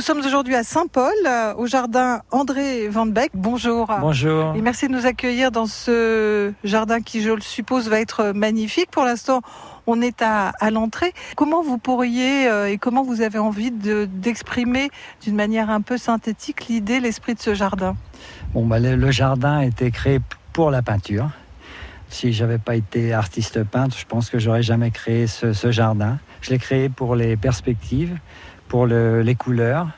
Nous sommes aujourd'hui à Saint-Paul, euh, au jardin André Van Beek. Bonjour. Bonjour. Et merci de nous accueillir dans ce jardin qui, je le suppose, va être magnifique. Pour l'instant, on est à, l'entrée. Comment vous pourriez euh, et comment vous avez envie d'exprimer d'une manière un peu synthétique l'idée, l'esprit de ce jardin? Bon, bah, le, jardin a été créé pour la peinture. Si j'avais pas été artiste peintre, je pense que j'aurais jamais créé ce, jardin. Je l'ai créé pour les perspectives, pour les couleurs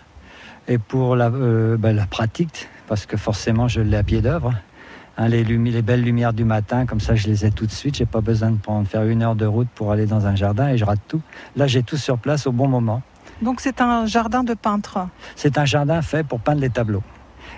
et pour la, euh, bah, la pratique, parce que forcément je l'ai à pied d'œuvre. Hein, les, les, belles lumières du matin, comme ça je les ai tout de suite. J'ai pas besoin de prendre, faire une heure de route pour aller dans un jardin et je rate tout. Là, j'ai tout sur place au bon moment. Donc c'est un jardin de peintre C'est un jardin fait pour peindre les tableaux.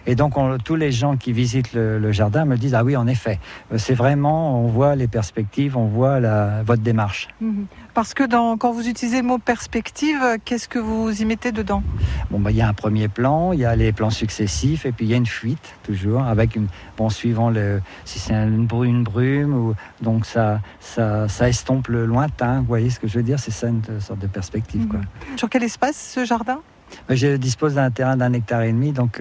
Et donc, tous les gens qui visitent le, jardin me disent Ah oui, en effet, euh, c'est vraiment, on voit les perspectives, on voit la, votre démarche. Mhm. Parce que dans, quand vous utilisez le mot perspective, qu'est-ce que vous y mettez dedans Bon, bah, il y a un premier plan, il y a les plans successifs, et puis il y a une fuite, toujours, avec une. Bon, suivant le, si c'est une brume, brume, ou, donc ça, ça, ça, estompe le lointain. Vous voyez ce que je veux dire C'est ça une sorte de perspective. Quoi. Mhm. Sur quel espace ce jardin? Je dispose d'un terrain d'un hectare et demi, donc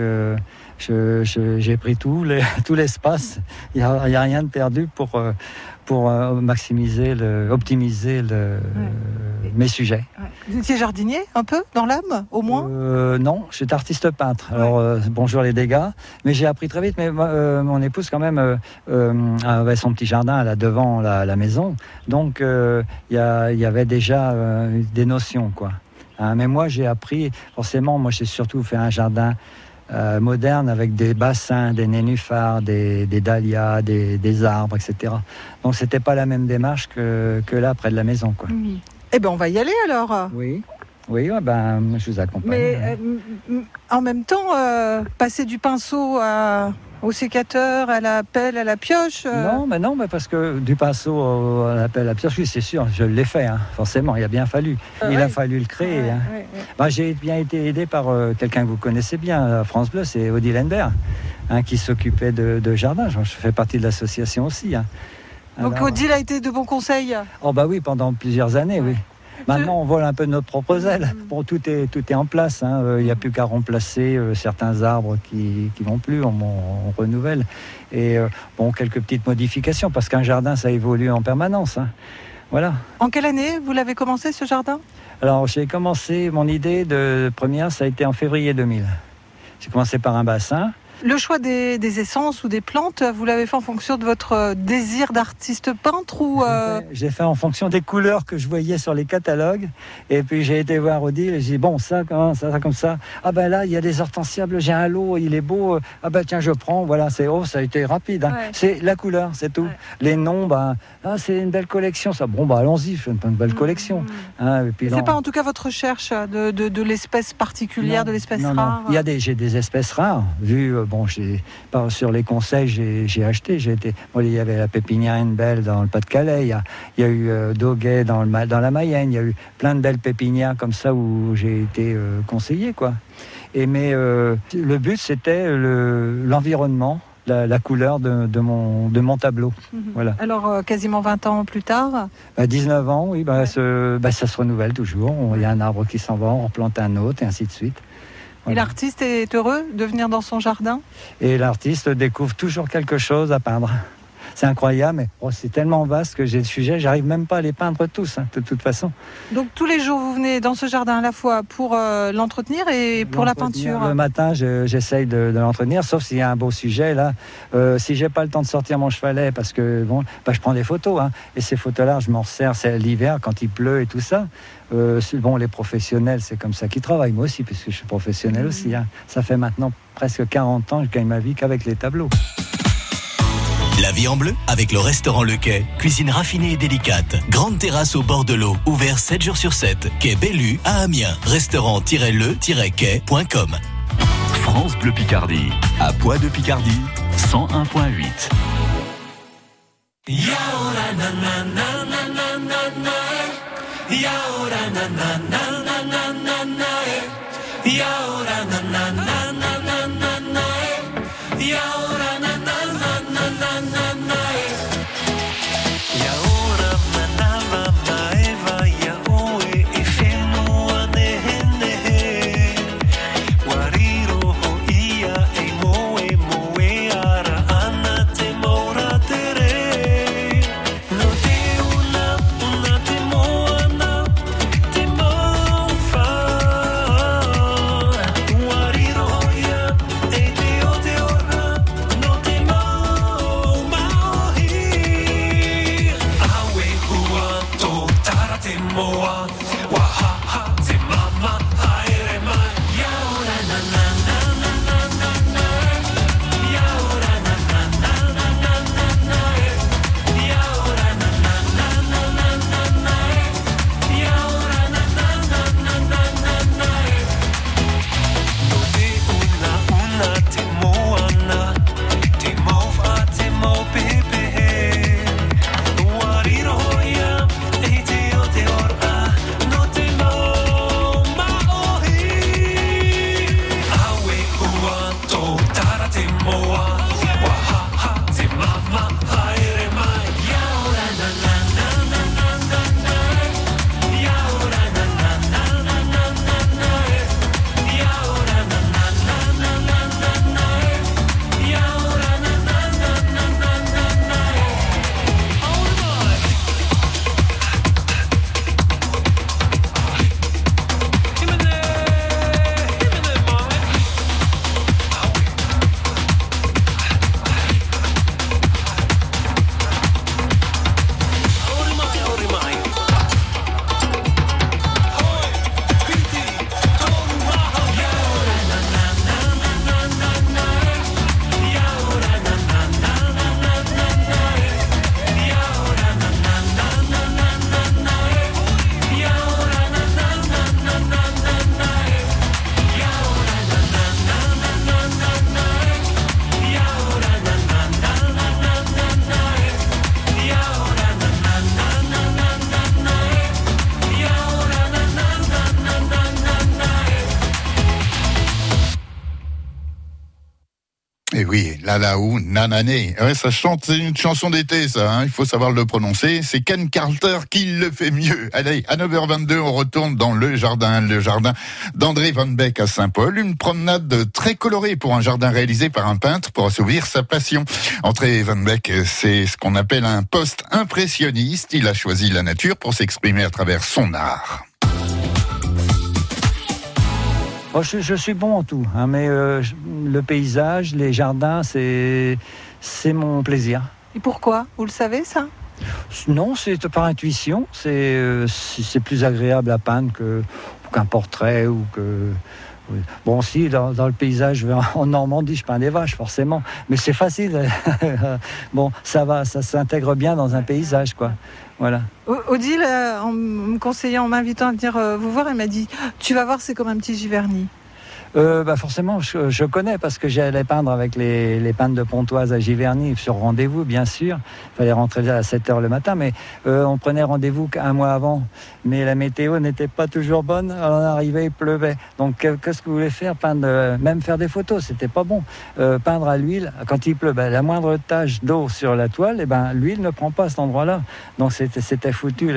euh, j'ai pris tout, l'espace. Il n'y a, rien de perdu pour, euh, pour euh, maximiser, le, optimiser le, mes sujets. Vous étiez jardinier un peu, dans l'âme, au moins Non, je suis artiste peintre. Alors, bonjour les dégâts. Mais j'ai appris très vite. Mais mon épouse, quand même, avait son petit jardin là devant la, la maison. Donc, il y, y, avait déjà des notions, quoi. Hein, mais moi, j'ai appris, forcément, moi, j'ai surtout fait un jardin euh, moderne avec des bassins, des nénuphars, des, dahlias, des, arbres, etc. Donc, c'était pas la même démarche que, là, près de la maison. Quoi. Eh bien, on va y aller alors. Oui. Oui, ben, je vous accompagne. Mais euh, en même temps, euh, passer du pinceau à au sécateur, à la pelle, à la pioche euh. Non, mais non, mais parce que du pinceau à la pelle, à la pioche, oui, c'est sûr, je l'ai fait, hein, forcément, il a bien fallu. Ah il a fallu le créer. Hein. Bah, j'ai bien été aidé par quelqu'un que vous connaissez bien, France Bleu, c'est Odile Lembert, hein, qui s'occupait de, jardin. Je fais partie de l'association aussi. Donc Odile a été de bons conseils Oh bah oui, pendant plusieurs années, oui. Maintenant, on vole un peu notre propre aile. Mm. Bon, tout est, tout est en place. Hein. Euh, il n'y a plus qu'à remplacer euh, certains arbres qui ne vont plus. On, renouvelle. Et euh, bon, quelques petites modifications, parce qu'un jardin, ça évolue en permanence. Hein. Voilà. En quelle année vous l'avez commencé, ce jardin? Alors, j'ai commencé, mon idée de première, ça a été en février 2000. J'ai commencé par un bassin. Le choix des, essences ou des plantes, vous l'avez fait en fonction de votre euh, désir d'artiste peintre ou euh, J'ai fait en fonction des couleurs que je voyais sur les catalogues. Et puis j'ai été voir Odile et j'ai dit bon ça, ça, ça comme ça. Ah ben là il y a des hortensiables, j'ai un lot, il est beau. Ah ben tiens je prends. Voilà c'est oh ça a été rapide. Hein. C'est la couleur, c'est tout. Les noms, ben ah, c'est une belle collection ça. Bon bah allons-y, je fais une belle collection. Mmh. Hein, c'est pas en tout cas votre recherche de, de, l'espèce particulière, de l'espèce rare. Il y a des j'ai des espèces rares vu euh, bon, sur les conseils, j'ai acheté. J'ai été, il y avait la pépinière belle dans le Pas-de-Calais, il, y a, eu euh, Doguet dans, le, dans la Mayenne, il y a eu plein de belles pépinières comme ça où j'ai été euh, conseiller, quoi. Et mais euh, le but, c'était l'environnement. la, couleur de, mon, de mon tableau. Mhm. Voilà. Alors, quasiment 20 ans plus tard? 19 bah, ans, oui, bah, bah, ça se renouvelle toujours. Il y a un arbre qui s'en va, on replante un autre, et ainsi de suite. Et l'artiste est heureux de venir dans son jardin? Et l'artiste découvre toujours quelque chose à peindre. C'est incroyable, mais oh, c'est tellement vaste que j'ai le sujet, j'arrive même pas à les peindre tous, hein, de toute façon. Donc tous les jours, vous venez dans ce jardin à la fois pour euh, l'entretenir et pour la peinture Le matin, j'essaye de, l'entretenir, sauf s'il y a un beau sujet. Là, euh, si j'ai pas le temps de sortir mon chevalet, parce que bon, bah, je prends des photos, hein, et ces photos-là, je m'en sers, c'est l'hiver quand il pleut et tout ça. Euh, bon, les professionnels, c'est comme ça qu'ils travaillent. Moi aussi, puisque je suis professionnel aussi. Hein. Ça fait maintenant presque 40 ans que je gagne ma vie qu'avec les tableaux. La vie en bleu avec le restaurant Le Quai. Cuisine raffinée et délicate. Grande terrasse au bord de l'eau. Ouvert 7 jours sur 7. Quai Bellu à Amiens. Restaurant-le-quai.com France Bleu Picardie. À Poix de Picardie. 101.8. Eh oui, là là où nanané. Ouais, ça chante, c'est une chanson d'été, ça. Hein. il faut savoir le prononcer. C'est Ken Carter qui le fait mieux. Allez, à 9h22, on retourne dans le jardin, le jardin d'André Van Beek à Saint-Paul. Une promenade très colorée pour un jardin réalisé par un peintre pour assouvir sa passion. André Van Beek, c'est ce qu'on appelle un post-impressionniste. Il a choisi la nature pour s'exprimer à travers son art. Oh, je, suis bon en tout, hein, mais euh, le paysage, les jardins, c'est c'est mon plaisir. Et pourquoi? Vous le savez ça? Non, c'est par intuition. Euh, c'est plus agréable à peindre qu'un portrait ou que Bon, si, dans, le paysage en Normandie, je peins des vaches, forcément. Mais c'est facile. bon, ça va, ça s'intègre bien dans un paysage, quoi. Voilà. Odile, euh, en me conseillant, en m'invitant à venir euh, vous voir, elle m'a dit Tu vas voir, c'est comme un petit Giverny. Euh, bah forcément, je, connais parce que j'allais peindre avec les, les peintres de Pontoise à Giverny sur rendez-vous, bien sûr. Il fallait rentrer à 7 h le matin, mais euh, on prenait rendez-vous un mois avant. Mais la météo n'était pas toujours bonne. On arrivait, il pleuvait. Donc qu'est-ce que vous voulez faire? Peindre, euh, même faire des photos, c'était pas bon. peindre à l'huile, quand il pleut, ben, la moindre tache d'eau sur la toile, eh ben l'huile ne prend pas à cet endroit-là. Donc c'était foutu.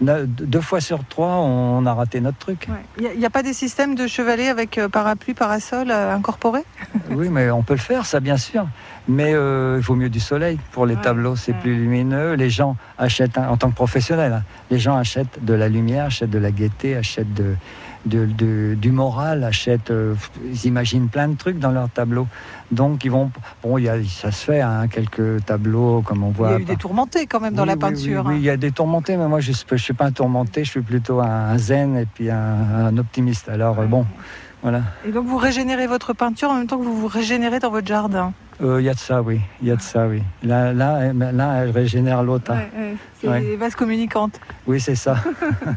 Deux fois sur trois, on, a raté notre truc. Il n'y a, pas des systèmes de chevalet avec par pluie parasol euh, incorporé Oui, mais on peut le faire, ça bien sûr. Mais euh, il vaut mieux du soleil pour les tableaux, c'est plus lumineux. Les gens achètent, en tant que professionnels, hein, les gens achètent de la lumière, achètent de la gaieté, achètent de, du moral, achètent, euh, ils imaginent plein de trucs dans leurs tableaux. Donc ils vont, bon, y a, ça se fait, hein, quelques tableaux comme on voit. Il y a eu des tourmentés quand même dans la peinture. Oui, il y a des tourmentés, mais moi je ne suis pas un tourmenté, je suis plutôt un, zen et puis un, optimiste. Alors bon. Et donc vous régénérez votre peinture en même temps que vous vous régénérez dans votre jardin? Euh, Il y a de ça, oui. Il y a de ça, oui. Là, là, là elle régénère l'autre. C'est les vases communicantes. Oui, c'est ça.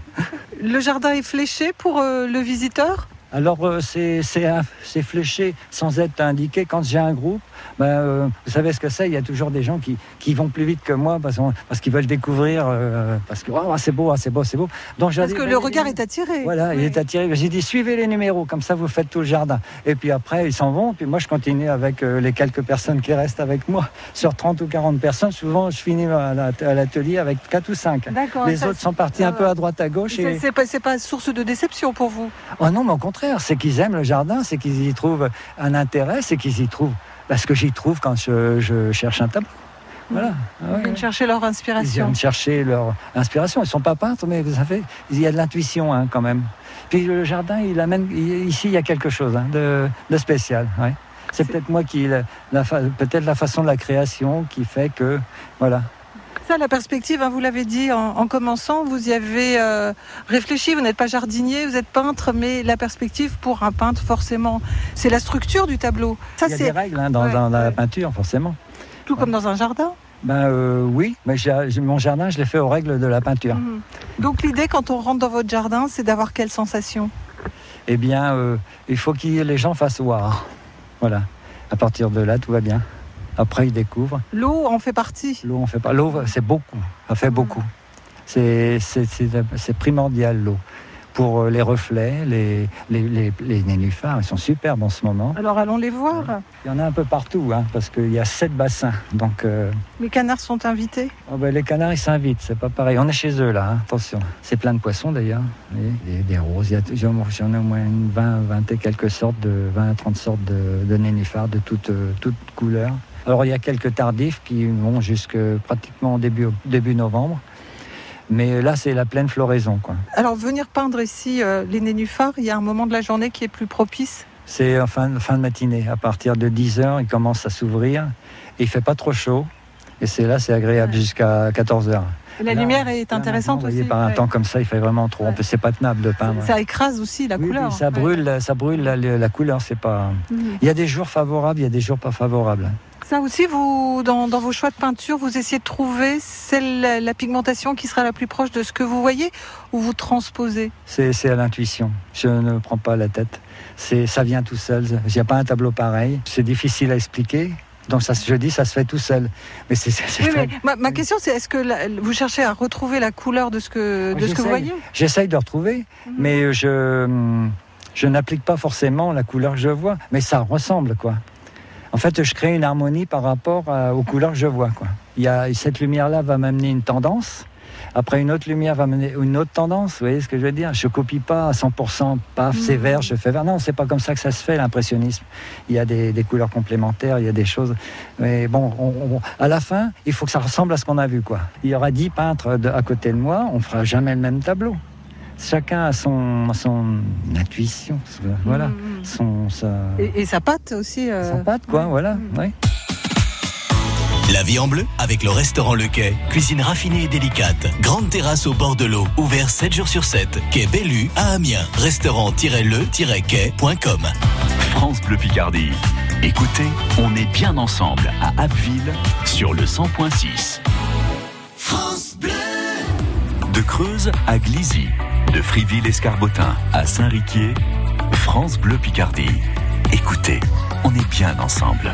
le jardin est fléché pour euh, le visiteur? Alors euh, c'est fléché sans être indiqué. Quand j'ai un groupe, ben, euh, vous savez ce que c'est, il y a toujours des gens qui, qui, vont plus vite que moi parce, parce qu'ils veulent découvrir, euh, parce que oh, c'est beau, ah, c'est beau, c'est beau. Donc, parce que le regard est attiré. Voilà, il est attiré. J'ai dit suivez les numéros, comme ça vous faites tout le jardin. Et puis après, ils s'en vont, puis moi je continue avec les quelques personnes qui restent avec moi. Sur 30 ou 40 personnes, souvent je finis à l'atelier avec 4 ou 5. Les autres sont partis un peu à droite, à gauche. Et... C'est pas, pas source de déception pour vous? Oh non, mais au contraire c'est qu'ils aiment le jardin, c'est qu'ils y trouvent un intérêt, c'est qu'ils y trouvent parce que j'y trouve quand je, cherche un tableau. Voilà. Ils viennent chercher leur inspiration. Ils viennent chercher leur inspiration. Ils ne sont pas peintres, mais vous savez, il y a de l'intuition hein, quand même. Puis le jardin, il amène. Ici, il y a quelque chose hein, de, spécial. C'est peut-être moi qui. Peut-être la façon de la création qui fait que. Voilà. Ça, la perspective, hein, vous l'avez dit en, commençant, vous y avez euh, réfléchi. Vous n'êtes pas jardinier, vous êtes peintre, mais la perspective pour un peintre, forcément, c'est la structure du tableau. Ça, Il y a des règles hein, dans, la peinture, forcément. Tout comme dans un jardin ben euh, oui, mais mon jardin, je l'ai fait aux règles de la peinture. Mhm. Donc l'idée, quand on rentre dans votre jardin, c'est d'avoir quelle sensation? Eh bien, euh, il faut que les gens fassent voir. Voilà. À partir de là, tout va bien. Après, ils découvrent. L'eau en fait partie L'eau en fait pas. L'eau, c'est beaucoup. Ça fait beaucoup. C'est primordial, l'eau pour euh, les reflets, les, les, les, nénuphars, ils sont superbes en ce moment. Alors allons les voir. Il y en a un peu partout, hein, parce qu'il y a sept bassins. Donc, euh, Les canards sont invités oh, ben, Les canards, ils s'invitent, c'est pas pareil. On est chez eux là, hein, attention. C'est plein de poissons d'ailleurs, des, des, roses. J'en ai au moins une 20, 20 et quelques sortes, de 20 à 30 sortes de, de nénuphars de toutes, euh, toutes couleurs. Alors il y a quelques tardifs qui vont jusque pratiquement début, début novembre. Mais là, c'est la pleine floraison. Quoi. Alors, venir peindre ici euh, les nénuphars, il y a un moment de la journée qui est plus propice? C'est en fin, fin de matinée. À partir de 10h, il commence à s'ouvrir. Il fait pas trop chaud. Et c'est là, c'est agréable jusqu'à 14h. La lumière est intéressante aussi. Par un temps comme ça, il fait vraiment trop. Ouais. C'est pas tenable de peindre. Ça écrase aussi la couleur. ça brûle, ça brûle la, couleur. C'est pas. Mhm. Il y a des jours favorables, il y a des jours pas favorables. Ça aussi, vous, dans, vos choix de peinture, vous essayez de trouver celle, la pigmentation qui sera la plus proche de ce que vous voyez ou vous transposez? C'est à l'intuition. Je ne prends pas la tête. Ça vient tout seul. Il n'y a pas un tableau pareil. C'est difficile à expliquer. Donc ça, je dis, ça se fait tout seul. Mais c'est. ma, question, c'est est-ce que vous cherchez à retrouver la couleur de ce que, de ce que vous voyez J'essaye de retrouver, mhm. mais je, je n'applique pas forcément la couleur que je vois. Mais ça ressemble, quoi. En fait, je crée une harmonie par rapport aux couleurs que je vois. Quoi. Il y a, cette lumière-là va m'amener une tendance. Après, une autre lumière va mener une autre tendance. Vous voyez ce que je veux dire? Je copie pas à 100%, paf, c'est vert, je fais vert. Non, c'est pas comme ça que ça se fait, l'impressionnisme. Il y a des, couleurs complémentaires, il y a des choses. Mais bon, à la fin, il faut que ça ressemble à ce qu'on a vu. Quoi. Il y aura dix peintres à côté de moi, on fera jamais le même tableau chacun a son, son intuition, voilà, mm, mm. son, sa... Et, sa patte aussi. Euh, sa patte, quoi, voilà, mm. La vie en bleu avec le restaurant Le Quai. Cuisine raffinée et délicate. Grande terrasse au bord de l'eau. Ouvert 7 jours sur 7. Quai Bellu à Amiens. Restaurant-le-quai.com. France Bleu Picardie. Écoutez, on est bien ensemble à Abbeville sur le 100.6. France Bleu. De Creuse à Glizy. De Friville-Escarbotin à Saint-Riquier. France Bleu Picardie. Écoutez, on est bien ensemble.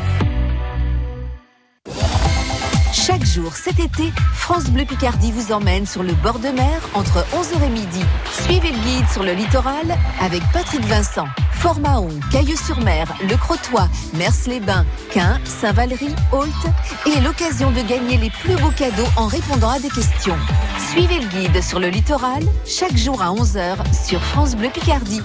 Chaque jour cet été, France Bleu Picardie vous emmène sur le bord de mer entre 11h et midi. Suivez le guide sur le littoral avec Patrick Vincent. Formaon, Cailleux-sur-Mer, Le Crotoy, Mers-les-Bains, Quin, Saint-Valery, Holt et l'occasion de gagner les plus beaux cadeaux en répondant à des questions. Suivez le guide sur le littoral chaque jour à 11h sur France Bleu Picardie.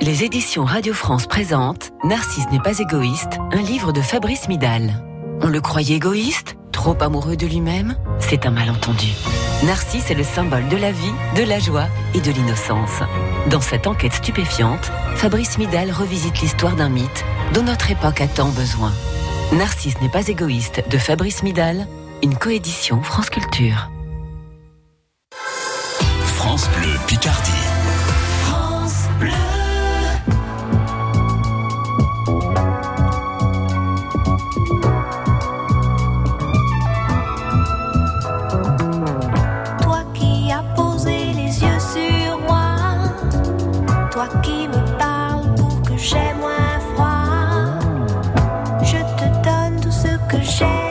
Les éditions Radio France présentent Narcisse n'est pas égoïste, un livre de Fabrice Midal. On le croyait égoïste Trop amoureux de lui-même C'est un malentendu. Narcisse est le symbole de la vie, de la joie et de l'innocence. Dans cette enquête stupéfiante, Fabrice Midal revisite l'histoire d'un mythe dont notre époque a tant besoin. Narcisse n'est pas égoïste de Fabrice Midal, une coédition France Culture. France Bleu Picardie. France Bleu. Qui me parle pour que j'aie moins froid, je te donne tout ce que j'ai.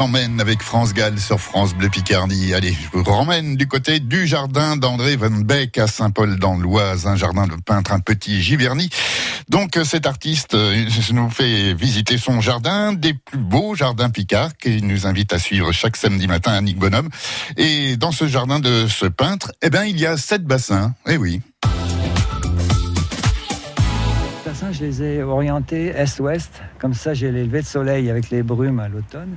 T'emmène avec France Gall sur France Bleu Picardie. Allez, je vous ramène du côté du jardin d'André Van Beek à Saint-Paul dans l'Oise, un jardin de peintre, un petit Giverny. Donc cet artiste euh, nous fait visiter son jardin, des plus beaux jardins picards, qui nous invite à suivre chaque samedi matin à Nick Bonhomme. Et dans ce jardin de ce peintre, eh ben, il y a sept bassins. Eh oui. je les ai orientés est-ouest. Comme ça, j'ai les levées de soleil avec les brumes à l'automne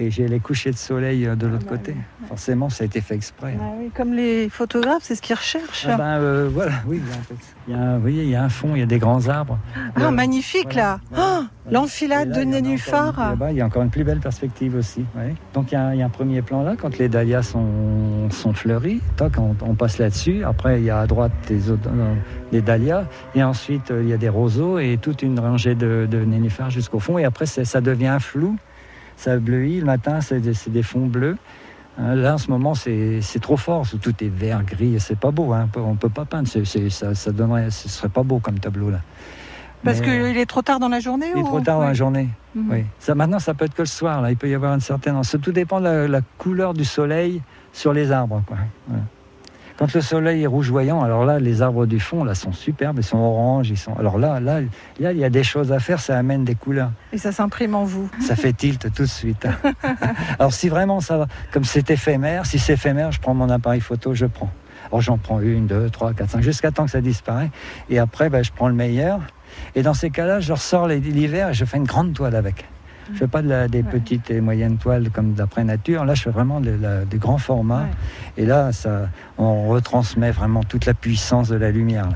et j'ai les couchers de soleil euh, de l'autre ah bah côté. Forcément, ça a été fait exprès. Ah comme les photographes, c'est ce qu'ils recherchent. Ah ben, euh, voilà, oui, il y a, vous voyez, il y a un fond, il y a des grands arbres. Ah, euh, magnifique là L'enfilade de nénuphars Il y a encore une plus belle perspective aussi. Donc il y, a, un premier plan là, quand les dahlias sont, sont fleuris. on, on passe là-dessus. Après, il y a à droite autres, des dahlias. Et ensuite, il y a des roseaux et toute une rangée de, de nénuphars jusqu'au fond. Et après, ça devient flou ça bleuit. Le matin, c'est des, fonds bleus. Hein, là, en ce moment, c'est trop fort. Tout est vert, gris. C'est pas beau. Hein. On peut pas peindre. ça, ça donnerait, ce serait pas beau comme tableau là. Parce qu'il est trop tard dans la journée Il est trop tard dans la journée. Mhm. Oui. Ça, maintenant, ça peut être que le soir. Là, il peut y avoir une certaine. Tout dépend de la, couleur du soleil sur les arbres. Quoi. Quand le soleil est rougeoyant, alors là, les arbres du fond là sont superbes, ils sont oranges, ils sont. Alors là, là, il y a des choses à faire, ça amène des couleurs. Et ça s'imprime en vous. Ça fait tilt tout de suite. alors si vraiment ça va, comme c'est éphémère, si c'est éphémère, je prends mon appareil photo, je prends. Alors j'en prends une, deux, trois, quatre, cinq, jusqu'à temps que ça disparaît. Et après, ben, je prends le meilleur. Et dans ces cas-là, je ressors l'hiver et je fais une grande toile avec. Je ne fais pas de des petites et moyennes toiles comme d'après nature. Là, je fais vraiment des grands formats. Et là, ça, on retransmet vraiment toute la puissance de la lumière.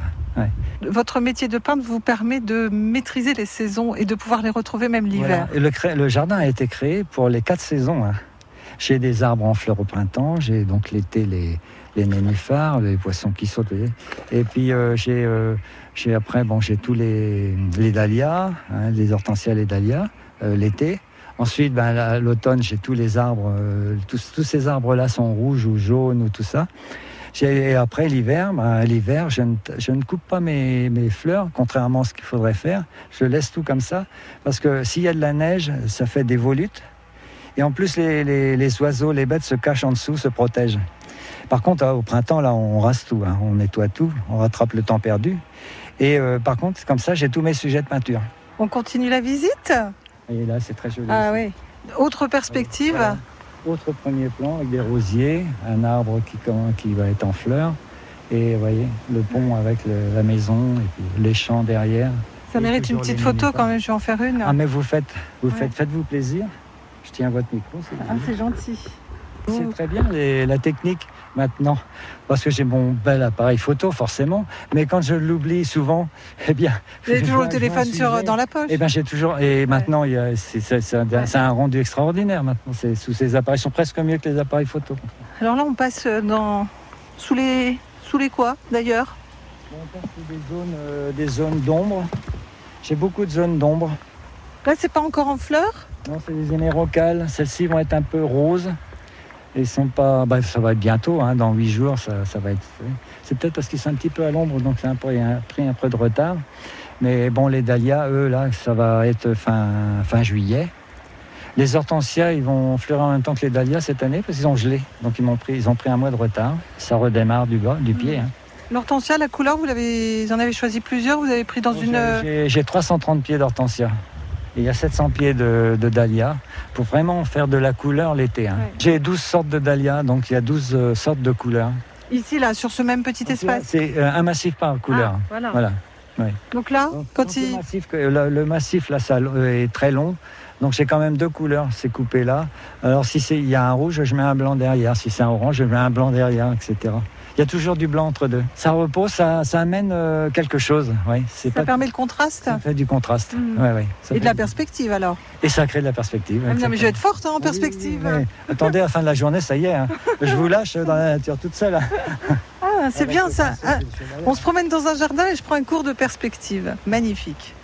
Votre métier de peintre vous permet de maîtriser les saisons et de pouvoir les retrouver même l'hiver. Le, jardin a été créé pour les quatre saisons. Hein. J'ai des arbres en fleurs au printemps, j'ai donc l'été les, les nénuphars, les poissons qui sautent. Et puis euh, euh, j'ai après bon j'ai tous les, les dahlias, hein, les hortensias, les dahlias. Euh, l'été. Ensuite, ben, l'automne, j'ai tous les arbres, euh, tous, ces arbres-là sont rouges ou jaunes ou tout ça. Et après l'hiver, ben, l'hiver, je, ne, coupe pas mes, fleurs, contrairement à ce qu'il faudrait faire. Je laisse tout comme ça, parce que s'il y a de la neige, ça fait des volutes. Et en plus, les, oiseaux, les bêtes se cachent en dessous, se protègent. Par contre, au printemps, là, on rase tout, hein. on nettoie tout, on rattrape le temps perdu. Et euh, par contre, comme ça, j'ai tous mes sujets de peinture. On continue la visite? Et là, c'est très joli. Ah oui. Autre perspective Autre premier plan avec des rosiers, un arbre qui, qui va être en fleurs. Et vous voyez, le pont avec la maison et puis les champs derrière. Ça mérite une petite photo quand même, je vais en faire une. Ah mais vous faites, vous faites, faites-vous plaisir. Je tiens votre micro. Ah, c'est gentil. C'est très bien la technique maintenant, parce que j'ai mon bel appareil photo forcément, mais quand je l'oublie souvent, eh bien, vous avez toujours le téléphone sur, dans la poche. Eh bien, j'ai toujours. Et maintenant, c'est un, rendu extraordinaire. Maintenant, sous ces appareils sont presque mieux que les appareils photo. Alors là, on passe dans sous les sous les quoi d'ailleurs? On passe sous des zones euh, des zones d'ombre. J'ai beaucoup de zones d'ombre. Là, c'est pas encore en fleurs? Non, c'est des hémérocales. Celles-ci vont être un peu roses. Ils sont pas. Bah, ça va être bientôt, hein, dans huit jours, ça, va être. C'est peut-être parce qu'ils sont un petit peu à l'ombre, donc un peu, pris un peu de retard. Mais bon, les dahlias, eux, là, ça va être fin, fin juillet. Les hortensias, ils vont fleurir en même temps que les dahlias cette année parce qu'ils ont gelé. Donc ils, ont pris, ils ont pris un mois de retard. Ça redémarre du bas, du pied. Hein. L'hortensia, la couleur, vous, l'avez, en avez choisi plusieurs Vous avez pris dans une. J'ai 330 pieds d'hortensia il y a 700 pieds de, dahlia pour vraiment faire de la couleur l'été. Hein. J'ai 12 sortes de dahlia, donc il y a 12 euh, sortes de couleurs. Ici, là, sur ce même petit espace C'est euh, un massif par couleur. Ah, voilà. Donc là, quand il... le, massif, là, ça est très long. Donc j'ai quand même deux couleurs, c'est coupé là. Alors si il y a un rouge, je mets un blanc derrière. Si c'est un orange, je mets un blanc derrière, etc il y a toujours du blanc entre deux. Ça repose, ça, amène euh, quelque chose. Ouais, ça permet le contraste Ça fait du contraste. Mmh. Et de la perspective alors Et ça crée de la perspective. Ah, non, mais je vais être forte hein, en perspective. Attendez, à la fin de la journée, ça y est. Hein. je vous lâche dans la nature toute seule. Ah, c'est bien ça. Ah, on se promène dans un jardin et je prends un cours de perspective. Magnifique.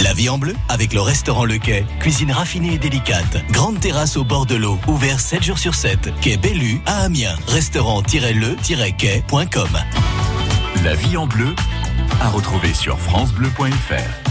La vie en bleu avec le restaurant Le Quai. Cuisine raffinée et délicate. Grande terrasse au bord de l'eau. Ouvert 7 jours sur 7. Quai Bellu à Amiens. Restaurant-le-quai.com. La vie en bleu à retrouver sur FranceBleu.fr.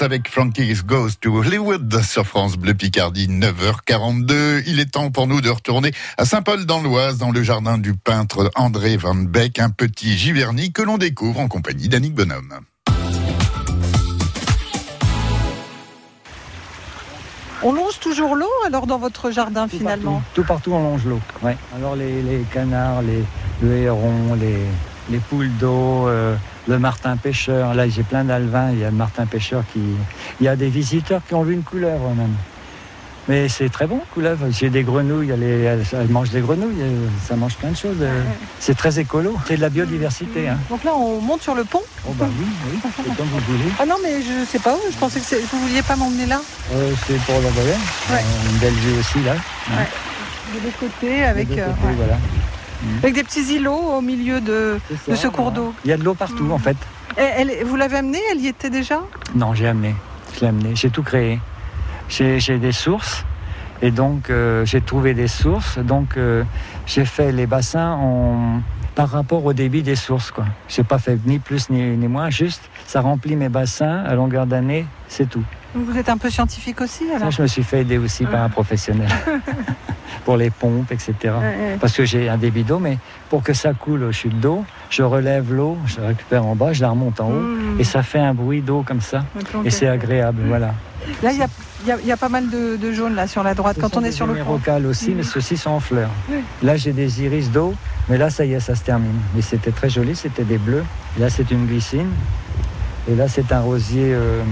avec Frankie's Goes to Hollywood sur France Bleu Picardie, 9h42. Il est temps pour nous de retourner à Saint-Paul dans l'Oise, dans le jardin du peintre André Van Beck, un petit Giverny que l'on découvre en compagnie d'Annick Bonhomme. On longe toujours l'eau alors dans votre jardin finalement? Tout partout on longe l'eau. Ouais. Alors les, canards, les, le héron, les, les poules d'eau, euh, le martin pêcheur. Là, j'ai plein d'alvins. Il y a le martin pêcheur qui. Il y a des visiteurs qui ont vu une couleuvre même. Mais c'est très bon, couleuvre. J'ai des grenouilles, elle, elle, mange des grenouilles, ça mange plein de choses. C'est très écolo, c'est de la biodiversité. Hein. Donc là, on monte sur le pont Oh bah oui, oui, c'est comme vous voulez. Ah non, mais je sais pas, je pensais que vous vouliez pas m'emmener là. Euh, c'est pour le volet. Ouais. une belle vue aussi là. De l'autre côté, avec. Euh, voilà. Mhm. Avec des petits îlots au milieu de, ce cours d'eau. Il y a de l'eau partout en fait. vous l'avez amené Elle y était déjà? Non, j'ai amené. Je l'ai amené. J'ai tout créé. J'ai des sources. Et donc, euh, j'ai trouvé des sources. Donc, euh, j'ai fait les bassins en, par rapport au débit des sources. Je n'ai pas fait ni plus ni, ni, moins. Juste, ça remplit mes bassins à longueur d'année. C'est tout. Vous êtes un peu scientifique aussi alors Je me suis fait aider aussi par un professionnel. pour les pompes, etc. Parce que j'ai un débit d'eau, mais pour que ça coule au chute d'eau, je relève l'eau, je la récupère en bas, je la remonte en haut, mmh. et ça fait un bruit d'eau comme ça. Et c'est agréable, mmh. voilà. Là, il y, a, pas mal de, de jaune là sur la droite quand on est sur le pont. aussi, mais mmh. ceux-ci sont en fleurs. Là, j'ai des iris d'eau, mais là, ça y est, ça se termine. Mais c'était très joli, c'était des bleus. là, c'est une glycine. Et là, c'est un rosier euh,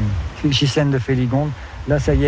de Féligonde. Là, ça y est.